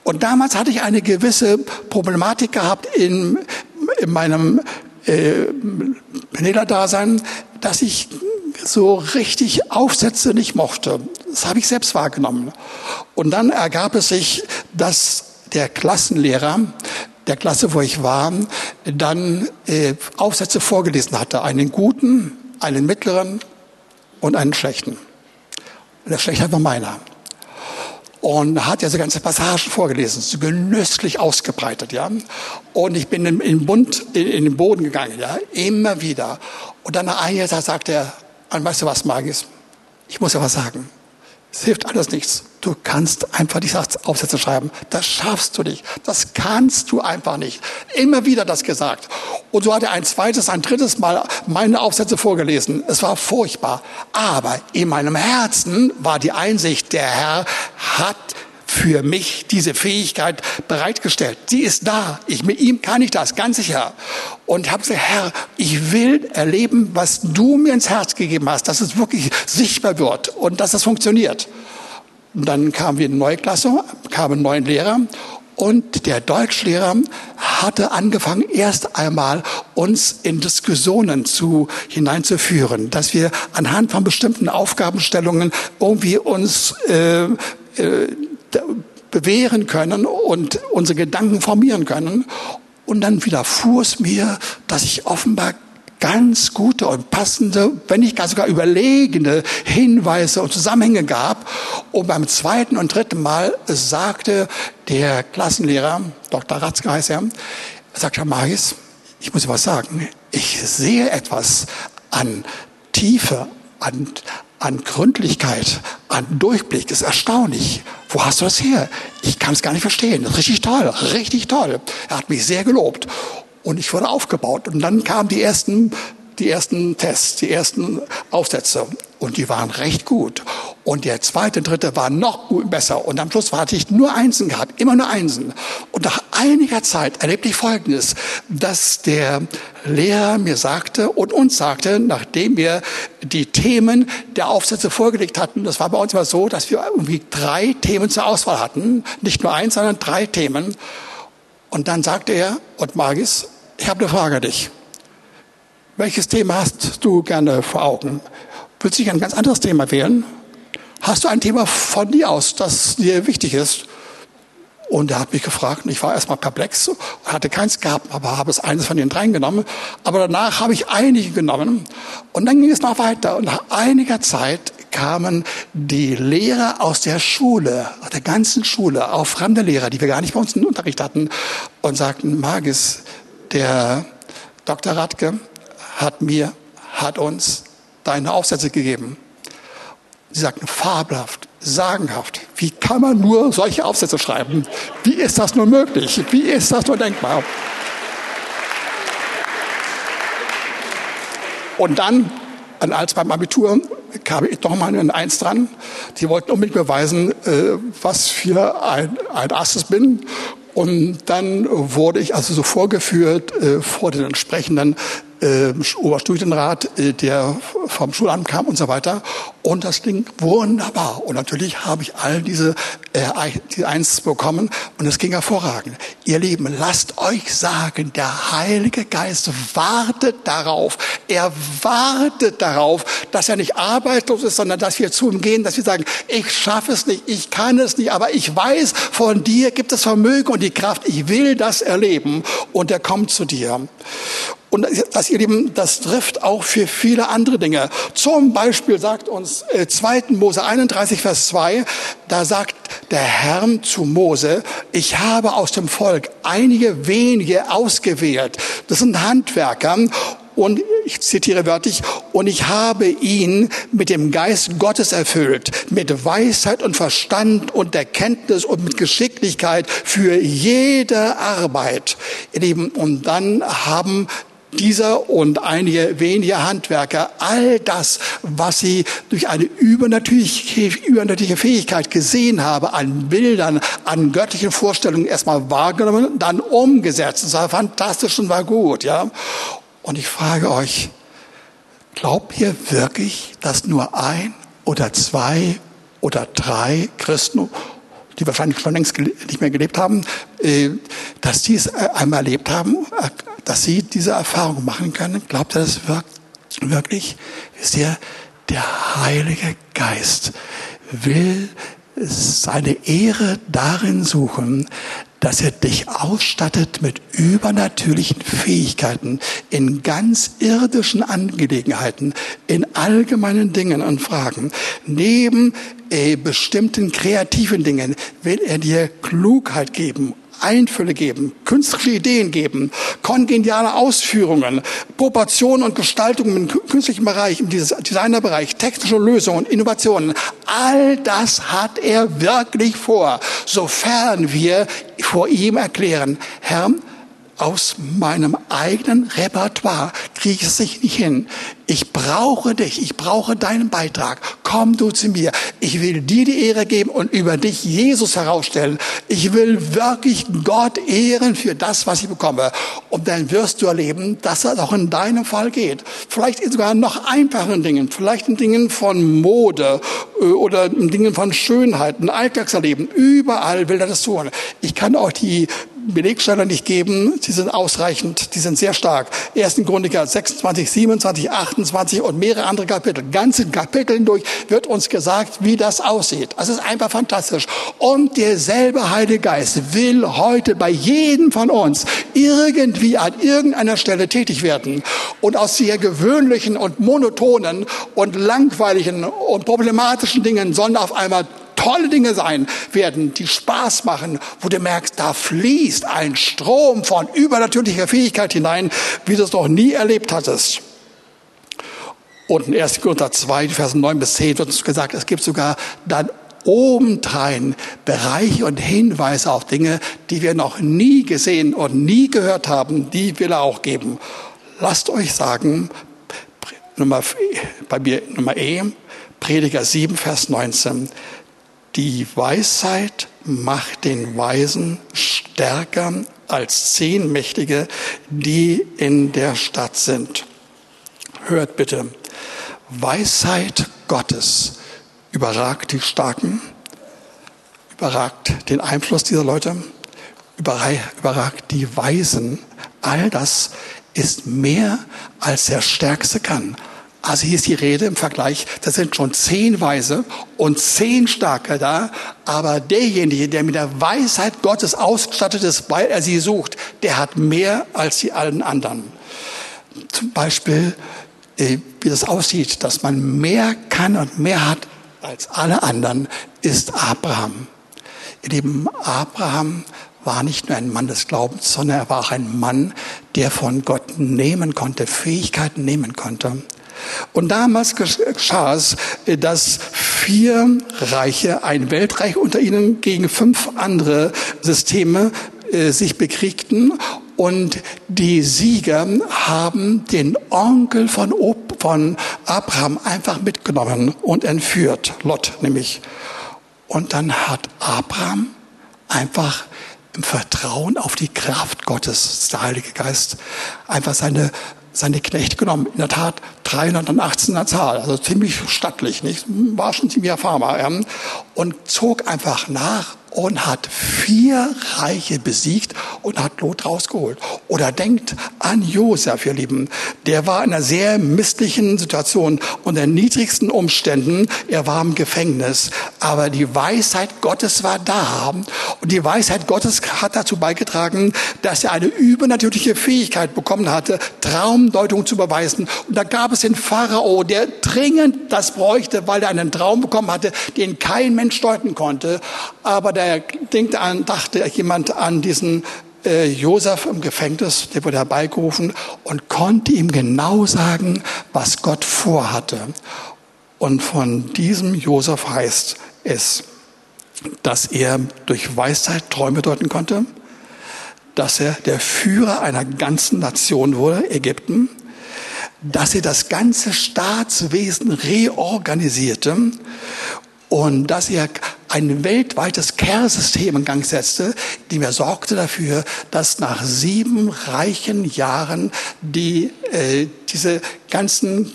Und damals hatte ich eine gewisse Problematik gehabt in, in meinem äh, Lederdasein, dass ich so richtig Aufsätze nicht mochte. Das habe ich selbst wahrgenommen. Und dann ergab es sich, dass der Klassenlehrer der Klasse, wo ich war, dann äh, Aufsätze vorgelesen hatte. Einen guten, einen mittleren und einen schlechten. Der schlechte war meiner. Und hat ja so ganze Passagen vorgelesen, so genüsslich ausgebreitet, ja. Und ich bin in, in Bund, in, in, den Boden gegangen, ja, immer wieder. Und dann nach einem Jahr sagt er, weißt du was, Magis? Ich muss ja was sagen. Es hilft alles nichts. Du kannst einfach die Aufsätze schreiben. Das schaffst du nicht. Das kannst du einfach nicht. Immer wieder das gesagt. Und so hat er ein zweites, ein drittes Mal meine Aufsätze vorgelesen. Es war furchtbar. Aber in meinem Herzen war die Einsicht, der Herr hat für mich diese Fähigkeit bereitgestellt. Sie ist da. Ich, mit ihm kann ich das, ganz sicher. Und habe gesagt, Herr, ich will erleben, was du mir ins Herz gegeben hast, dass es wirklich sichtbar wird und dass es funktioniert. Und dann kamen wir in eine neue Klasse, kamen einen neuen Lehrer und der Deutschlehrer hatte angefangen, erst einmal uns in Diskussionen zu, hineinzuführen, dass wir anhand von bestimmten Aufgabenstellungen irgendwie uns äh, äh, bewähren können und unsere Gedanken formieren können. Und dann widerfuhr es mir, dass ich offenbar ganz gute und passende, wenn nicht gar sogar überlegene Hinweise und Zusammenhänge gab. Und beim zweiten und dritten Mal sagte der Klassenlehrer, Dr. Ratzke heißt er, sagt Herr Magis, ich muss was sagen, ich sehe etwas an Tiefe, an, an Gründlichkeit, an Durchblick. Das ist erstaunlich. Wo hast du das her? Ich kann es gar nicht verstehen. Richtig toll, richtig toll. Er hat mich sehr gelobt. Und ich wurde aufgebaut. Und dann kamen die ersten, die ersten Tests, die ersten Aufsätze. Und die waren recht gut. Und der zweite, dritte war noch besser. Und am Schluss hatte ich nur Einsen gehabt, immer nur Einsen. Und nach einiger Zeit erlebte ich Folgendes, dass der Lehrer mir sagte und uns sagte, nachdem wir die Themen der Aufsätze vorgelegt hatten, das war bei uns immer so, dass wir irgendwie drei Themen zur Auswahl hatten. Nicht nur eins, sondern drei Themen. Und dann sagte er, und Magis, ich habe eine Frage an dich. Welches Thema hast du gerne vor Augen? Willst du dich ein ganz anderes Thema wählen? Hast du ein Thema von dir aus, das dir wichtig ist? Und er hat mich gefragt und ich war erstmal perplex, hatte keins gehabt, aber habe es eines von den dreien genommen. Aber danach habe ich einige genommen und dann ging es noch weiter. Und nach einiger Zeit kamen die Lehrer aus der Schule, aus der ganzen Schule, auch fremde Lehrer, die wir gar nicht bei uns im Unterricht hatten, und sagten, Magis, der Dr. Radke hat mir, hat uns deine Aufsätze gegeben. Sie sagten, fabelhaft, sagenhaft. Wie kann man nur solche Aufsätze schreiben? Wie ist das nur möglich? Wie ist das nur denkbar? Und dann, als beim Abitur, kam ich doch mal ein Eins dran. Die wollten unbedingt beweisen, äh, was für ein, ein Asses bin. Und dann wurde ich also so vorgeführt äh, vor den entsprechenden äh, Oberstudienrat, äh, der vom Schulamt kam und so weiter. Und das ging wunderbar. Und natürlich habe ich all diese, äh, Eins bekommen und es ging hervorragend. Ihr Lieben, lasst euch sagen, der Heilige Geist wartet darauf. Er wartet darauf, dass er nicht arbeitslos ist, sondern dass wir zu ihm gehen, dass wir sagen, ich schaffe es nicht, ich kann es nicht, aber ich weiß, von dir gibt es Vermögen und die Kraft, ich will das erleben. Und er kommt zu dir. Und das, ihr Lieben, das trifft auch für viele andere Dinge. Zum Beispiel sagt uns äh, 2. Mose 31, Vers 2, da sagt der Herr zu Mose, ich habe aus dem Volk einige wenige ausgewählt. Das sind Handwerker und ich zitiere wörtlich, und ich habe ihn mit dem Geist Gottes erfüllt, mit Weisheit und Verstand und Erkenntnis und mit Geschicklichkeit für jede Arbeit. Und dann haben dieser und einige wenige Handwerker all das, was sie durch eine übernatürliche, Fähigkeit gesehen haben, an Bildern, an göttlichen Vorstellungen erstmal wahrgenommen, dann umgesetzt. Das war fantastisch und war gut, ja. Und ich frage euch, glaubt ihr wirklich, dass nur ein oder zwei oder drei Christen die wahrscheinlich schon längst nicht mehr gelebt haben, äh, dass die es äh, einmal erlebt haben, dass sie diese Erfahrung machen können. Glaubt ihr das wirklich? Wisst ihr, der Heilige Geist will seine Ehre darin suchen, dass er dich ausstattet mit übernatürlichen Fähigkeiten in ganz irdischen Angelegenheiten, in allgemeinen Dingen und Fragen. Neben äh, bestimmten kreativen Dingen will er dir Klugheit geben Einfälle geben, künstliche Ideen geben, kongeniale Ausführungen, Proportionen und Gestaltungen im künstlichen Bereich, im Designerbereich, technische Lösungen, Innovationen. All das hat er wirklich vor, sofern wir vor ihm erklären, Herr, aus meinem eigenen Repertoire kriege ich es nicht hin. Ich brauche dich, ich brauche deinen Beitrag. Komm du zu mir. Ich will dir die Ehre geben und über dich Jesus herausstellen. Ich will wirklich Gott ehren für das, was ich bekomme. Und dann wirst du erleben, dass das auch in deinem Fall geht. Vielleicht sogar noch einfachen Dingen, vielleicht in Dingen von Mode äh, oder in Dingen von Schönheit, ein Alltagserleben. Überall will er das tun. Ich kann auch die Belegstelle nicht geben. Sie sind ausreichend, die sind sehr stark. Ersten Chroniker 26, 27, 28 und mehrere andere Kapitel. Ganze Kapiteln durch wird uns gesagt, wie das aussieht. Das ist einfach fantastisch. Und derselbe Heilige Geist will heute bei jedem von uns irgendwie an irgendeiner Stelle tätig werden und aus sehr gewöhnlichen und monotonen und langweiligen und problematischen Dingen sollen auf einmal tolle Dinge sein werden, die Spaß machen, wo du merkst, da fließt ein Strom von übernatürlicher Fähigkeit hinein, wie du es noch nie erlebt hattest. Und in 1. Korinther 2, Versen 9 bis 10 wird uns gesagt, es gibt sogar dann obendrein Bereiche und Hinweise auf Dinge, die wir noch nie gesehen und nie gehört haben, die will er auch geben. Lasst euch sagen, Nummer, bei mir Nummer E, Prediger 7, Vers 19. Die Weisheit macht den Weisen stärker als zehn Mächtige, die in der Stadt sind. Hört bitte, Weisheit Gottes überragt die Starken, überragt den Einfluss dieser Leute, überragt die Weisen. All das ist mehr als der Stärkste kann. Also hier ist die Rede im Vergleich, das sind schon zehn Weise und zehn Starke da, aber derjenige, der mit der Weisheit Gottes ausgestattet ist, weil er sie sucht, der hat mehr als die allen anderen. Zum Beispiel, äh, wie das aussieht, dass man mehr kann und mehr hat als alle anderen, ist Abraham. Ihr Lieben, Abraham war nicht nur ein Mann des Glaubens, sondern er war auch ein Mann, der von Gott nehmen konnte, Fähigkeiten nehmen konnte. Und damals geschah es, dass vier Reiche, ein Weltreich unter ihnen gegen fünf andere Systeme äh, sich bekriegten und die Sieger haben den Onkel von, von Abraham einfach mitgenommen und entführt, Lot nämlich. Und dann hat Abraham einfach im Vertrauen auf die Kraft Gottes, der Heilige Geist, einfach seine seine Knechte genommen. In der Tat 318 er Zahl, also ziemlich stattlich, nicht? War schon ziemlich Farmer, ja? Und zog einfach nach und hat vier Reiche besiegt und hat Lot rausgeholt. Oder denkt an Josef, ihr Lieben. Der war in einer sehr misslichen Situation unter niedrigsten Umständen. Er war im Gefängnis. Aber die Weisheit Gottes war da. Und die Weisheit Gottes hat dazu beigetragen, dass er eine übernatürliche Fähigkeit bekommen hatte, Traumdeutung zu beweisen. Und da gab es den Pharao, der dringend das bräuchte, weil er einen Traum bekommen hatte, den kein Mensch deuten konnte. Aber der denkt an, dachte jemand an diesen äh, Josef im Gefängnis, der wurde herbeigerufen und konnte ihm genau sagen, was Gott vorhatte. Und von diesem Josef heißt es, dass er durch Weisheit Träume deuten konnte, dass er der Führer einer ganzen Nation wurde, Ägypten, dass er das ganze Staatswesen reorganisierte und dass er ein weltweites Care-System in Gang setzte, die mir sorgte dafür, dass nach sieben reichen Jahren die, äh, diese ganzen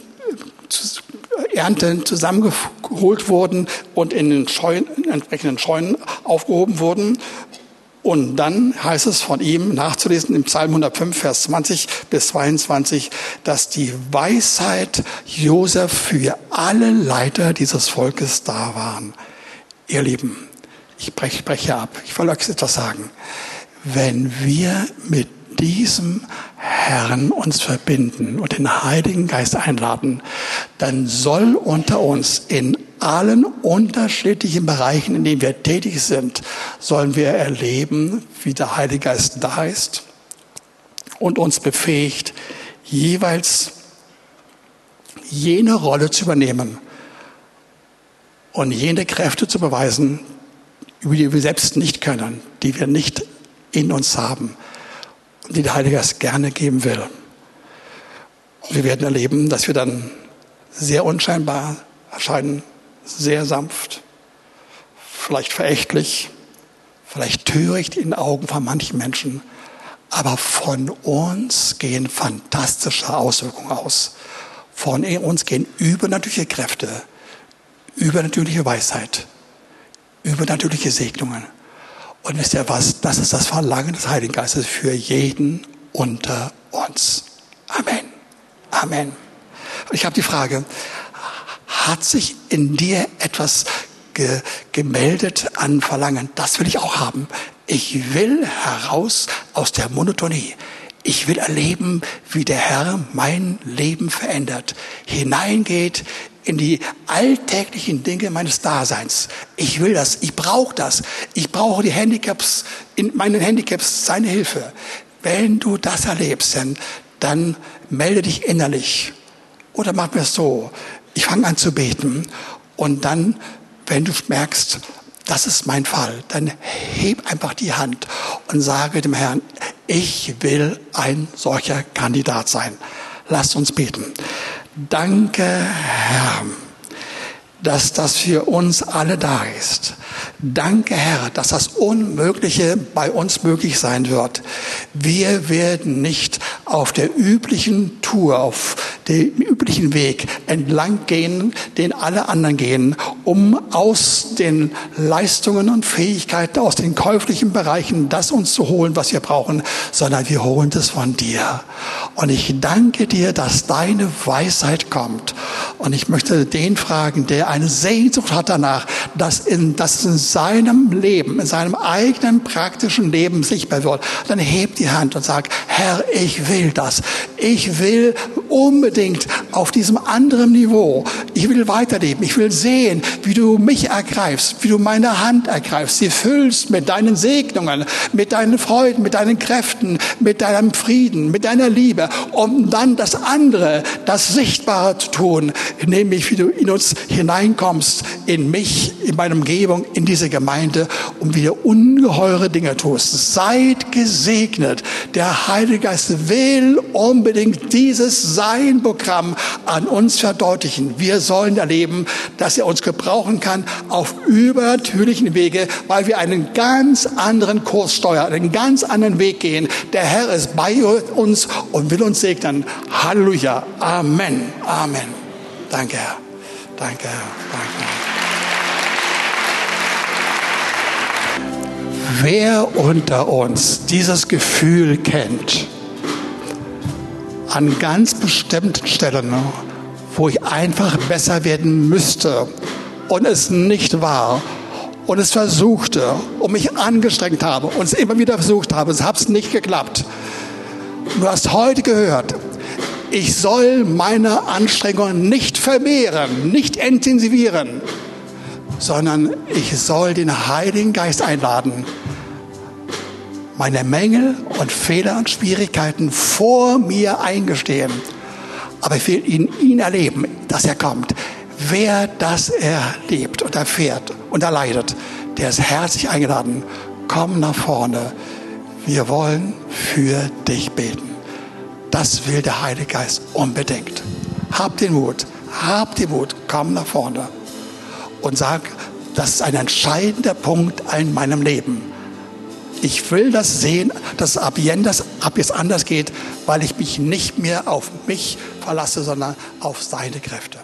äh, Ernten zusammengeholt wurden und in den Scheunen, in entsprechenden Scheunen aufgehoben wurden und dann heißt es von ihm nachzulesen im Psalm 105, Vers 20 bis 22, dass die Weisheit Josef für alle Leiter dieses Volkes da waren. Ihr Lieben, ich breche, spreche ab. Ich will euch etwas sagen. Wenn wir mit diesem Herrn uns verbinden und den Heiligen Geist einladen, dann soll unter uns in allen unterschiedlichen Bereichen, in denen wir tätig sind, sollen wir erleben, wie der Heilige Geist da ist und uns befähigt, jeweils jene Rolle zu übernehmen und jene Kräfte zu beweisen, über die wir selbst nicht können, die wir nicht in uns haben und die der Heilige Geist gerne geben will. Wir werden erleben, dass wir dann sehr unscheinbar erscheinen, sehr sanft, vielleicht verächtlich, vielleicht töricht in den Augen von manchen Menschen, aber von uns gehen fantastische Auswirkungen aus. Von uns gehen übernatürliche Kräfte, übernatürliche Weisheit, übernatürliche Segnungen. Und wisst ihr was? Das ist das Verlangen des Heiligen Geistes für jeden unter uns. Amen. Amen. Und ich habe die Frage, hat sich in dir etwas ge gemeldet an Verlangen. Das will ich auch haben. Ich will heraus aus der Monotonie. Ich will erleben, wie der Herr mein Leben verändert, hineingeht in die alltäglichen Dinge meines Daseins. Ich will das, ich brauche das. Ich brauche die Handicaps, in meinen Handicaps seine Hilfe. Wenn du das erlebst, dann, dann melde dich innerlich. Oder mach mir es so, ich fange an zu beten und dann, wenn du merkst, das ist mein Fall, dann heb einfach die Hand und sage dem Herrn, ich will ein solcher Kandidat sein. Lasst uns beten. Danke, Herr, dass das für uns alle da ist. Danke, Herr, dass das Unmögliche bei uns möglich sein wird. Wir werden nicht auf der üblichen Tour, auf dem üblichen Weg entlang gehen, den alle anderen gehen, um aus den Leistungen und Fähigkeiten, aus den käuflichen Bereichen das uns zu holen, was wir brauchen, sondern wir holen das von dir. Und ich danke dir, dass deine Weisheit kommt. Und ich möchte den fragen, der eine Sehnsucht hat danach, dass in, dass in seinem Leben, in seinem eigenen praktischen Leben sichtbar wird, dann hebt die Hand und sagt, Herr, ich will das. Ich will unbedingt auf diesem anderen Niveau, ich will weiterleben. Ich will sehen, wie du mich ergreifst, wie du meine Hand ergreifst, sie füllst mit deinen Segnungen, mit deinen Freuden, mit deinen Kräften, mit deinem Frieden, mit deiner Liebe, um dann das andere, das Sichtbare zu tun, nämlich wie du in uns hineinkommst, in mich, in meine Umgebung, in diese Gemeinde und wieder ungeheure Dinge tust. Seid gesegnet. Der Heilige Geist will unbedingt dieses Sein-Programm an uns verdeutlichen. Wir sollen erleben, dass er uns gebrauchen kann auf übernatürlichen Wege, weil wir einen ganz anderen Kurs steuern, einen ganz anderen Weg gehen. Der Herr ist bei uns und will uns segnen. Halleluja. Amen. Amen. Danke, Herr. Danke. Danke. Wer unter uns dieses Gefühl kennt, an ganz bestimmten Stellen, wo ich einfach besser werden müsste und es nicht war und es versuchte und mich angestrengt habe und es immer wieder versucht habe, es hat nicht geklappt. Du hast heute gehört, ich soll meine Anstrengungen nicht vermehren, nicht intensivieren, sondern ich soll den Heiligen Geist einladen, meine Mängel und Fehler und Schwierigkeiten vor mir eingestehen. Aber ich will in ihn erleben, dass er kommt. Wer das erlebt und erfährt und erleidet, der ist herzlich eingeladen. Komm nach vorne. Wir wollen für dich beten. Das will der Heilige Geist unbedingt. Hab den Mut, hab den Mut, komm nach vorne und sag, das ist ein entscheidender Punkt in meinem Leben. Ich will das sehen, dass es ab jetzt, ab jetzt anders geht, weil ich mich nicht mehr auf mich verlasse, sondern auf seine Kräfte.